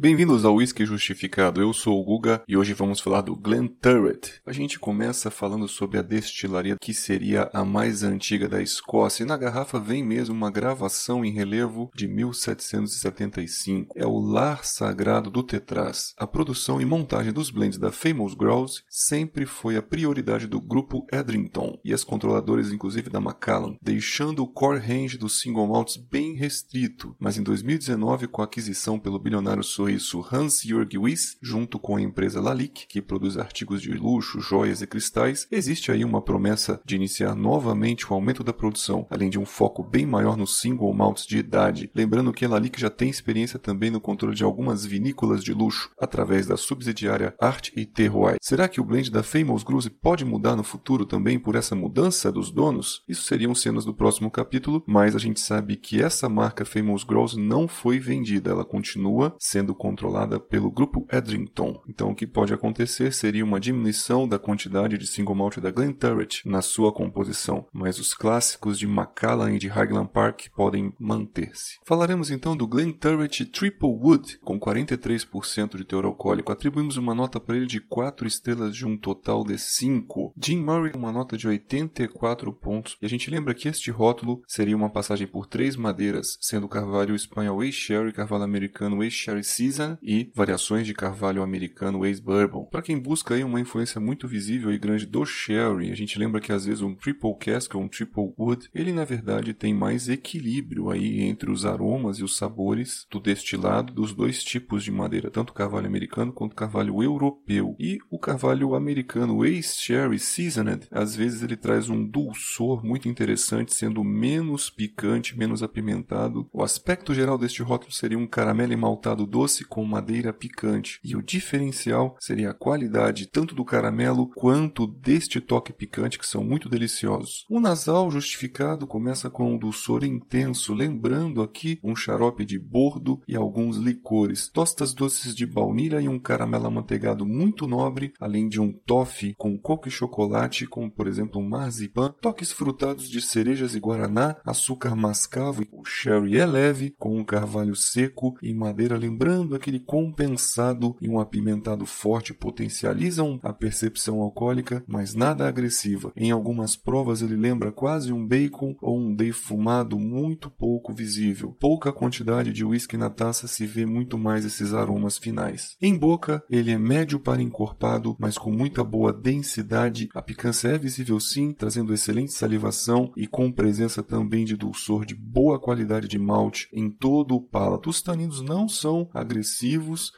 Bem-vindos ao Whisky Justificado. Eu sou o Guga e hoje vamos falar do Glen Turret. A gente começa falando sobre a destilaria que seria a mais antiga da Escócia e na garrafa vem mesmo uma gravação em relevo de 1775. É o lar sagrado do Tetraz. A produção e montagem dos blends da Famous Grouse sempre foi a prioridade do grupo Edrington e as controladoras inclusive da Macallan, deixando o core range dos single malts bem restrito. Mas em 2019, com a aquisição pelo bilionário isso Hans-Jürg Wyss, junto com a empresa Lalique, que produz artigos de luxo, joias e cristais, existe aí uma promessa de iniciar novamente o aumento da produção, além de um foco bem maior nos single malts de idade. Lembrando que a Lalique já tem experiência também no controle de algumas vinícolas de luxo, através da subsidiária Art e Terroir. Será que o blend da Famous Grouse pode mudar no futuro também por essa mudança dos donos? Isso seriam cenas do próximo capítulo, mas a gente sabe que essa marca Famous Grouse não foi vendida, ela continua sendo controlada pelo grupo Edrington. Então o que pode acontecer seria uma diminuição da quantidade de single malt da Glenturret na sua composição, mas os clássicos de Macallan e de Highland Park podem manter-se. Falaremos então do Glenturret Triple Wood, com 43% de teor alcoólico. Atribuímos uma nota para ele de 4 estrelas de um total de 5. Jim Murray uma nota de 84 pontos. E a gente lembra que este rótulo seria uma passagem por três madeiras, sendo carvalho espanhol ex-sherry, carvalho americano ex-sherry Season e variações de carvalho americano ex-bourbon. Para quem busca aí uma influência muito visível e grande do sherry, a gente lembra que às vezes um triple cask ou um triple wood, ele na verdade tem mais equilíbrio aí entre os aromas e os sabores do destilado dos dois tipos de madeira, tanto carvalho americano quanto carvalho europeu. E o carvalho americano ex-sherry seasoned, às vezes ele traz um dulçor muito interessante, sendo menos picante, menos apimentado. O aspecto geral deste rótulo seria um caramelo maltado doce com madeira picante, e o diferencial seria a qualidade tanto do caramelo quanto deste toque picante que são muito deliciosos. O nasal justificado começa com um dulçor intenso, lembrando aqui um xarope de bordo e alguns licores, tostas doces de baunilha e um caramelo amanteigado muito nobre, além de um toffee com coco e chocolate, como por exemplo um marzipan, toques frutados de cerejas e guaraná, açúcar mascavo, o sherry é leve, com um carvalho seco e madeira lembrando aquele compensado e um apimentado forte potencializam a percepção alcoólica, mas nada agressiva. Em algumas provas ele lembra quase um bacon ou um defumado muito pouco visível. Pouca quantidade de whisky na taça se vê muito mais esses aromas finais. Em boca, ele é médio para encorpado, mas com muita boa densidade. A picância é visível sim, trazendo excelente salivação e com presença também de dulçor de boa qualidade de malte em todo o palato. Os taninos não são agressivos,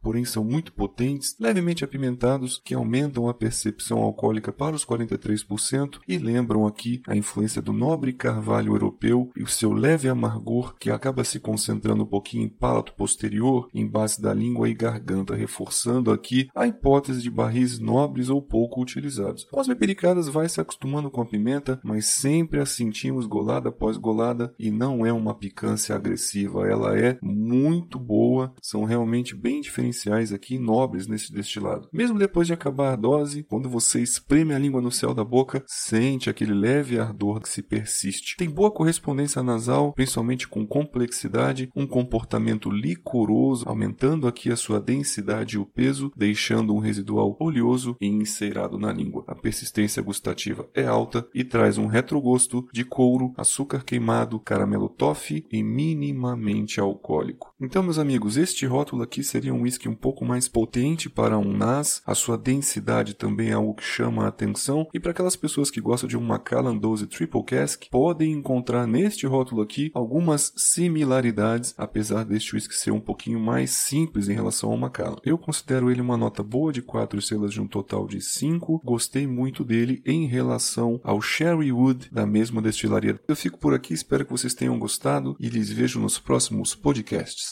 porém são muito potentes, levemente apimentados, que aumentam a percepção alcoólica para os 43% e lembram aqui a influência do nobre carvalho europeu e o seu leve amargor que acaba se concentrando um pouquinho em palato posterior, em base da língua e garganta, reforçando aqui a hipótese de barris nobres ou pouco utilizados. Com as bebericadas vai se acostumando com a pimenta, mas sempre a sentimos golada após golada e não é uma picância agressiva, ela é muito boa, são realmente bem diferenciais aqui, nobres nesse destilado. Mesmo depois de acabar a dose, quando você espreme a língua no céu da boca, sente aquele leve ardor que se persiste. Tem boa correspondência nasal, principalmente com complexidade, um comportamento licoroso, aumentando aqui a sua densidade e o peso, deixando um residual oleoso e enceirado na língua. A persistência gustativa é alta e traz um retrogosto de couro, açúcar queimado, caramelo toffee e minimamente alcoólico. Então, meus amigos, este rótulo aqui seria um whisky um pouco mais potente para um NAS, a sua densidade também é algo que chama a atenção, e para aquelas pessoas que gostam de um Macallan 12 Triple Cask, podem encontrar neste rótulo aqui algumas similaridades, apesar deste whisky ser um pouquinho mais simples em relação ao Macallan. Eu considero ele uma nota boa de 4 estrelas de um total de 5, gostei muito dele em relação ao Sherry Wood da mesma destilaria. Eu fico por aqui, espero que vocês tenham gostado e lhes vejo nos próximos podcasts.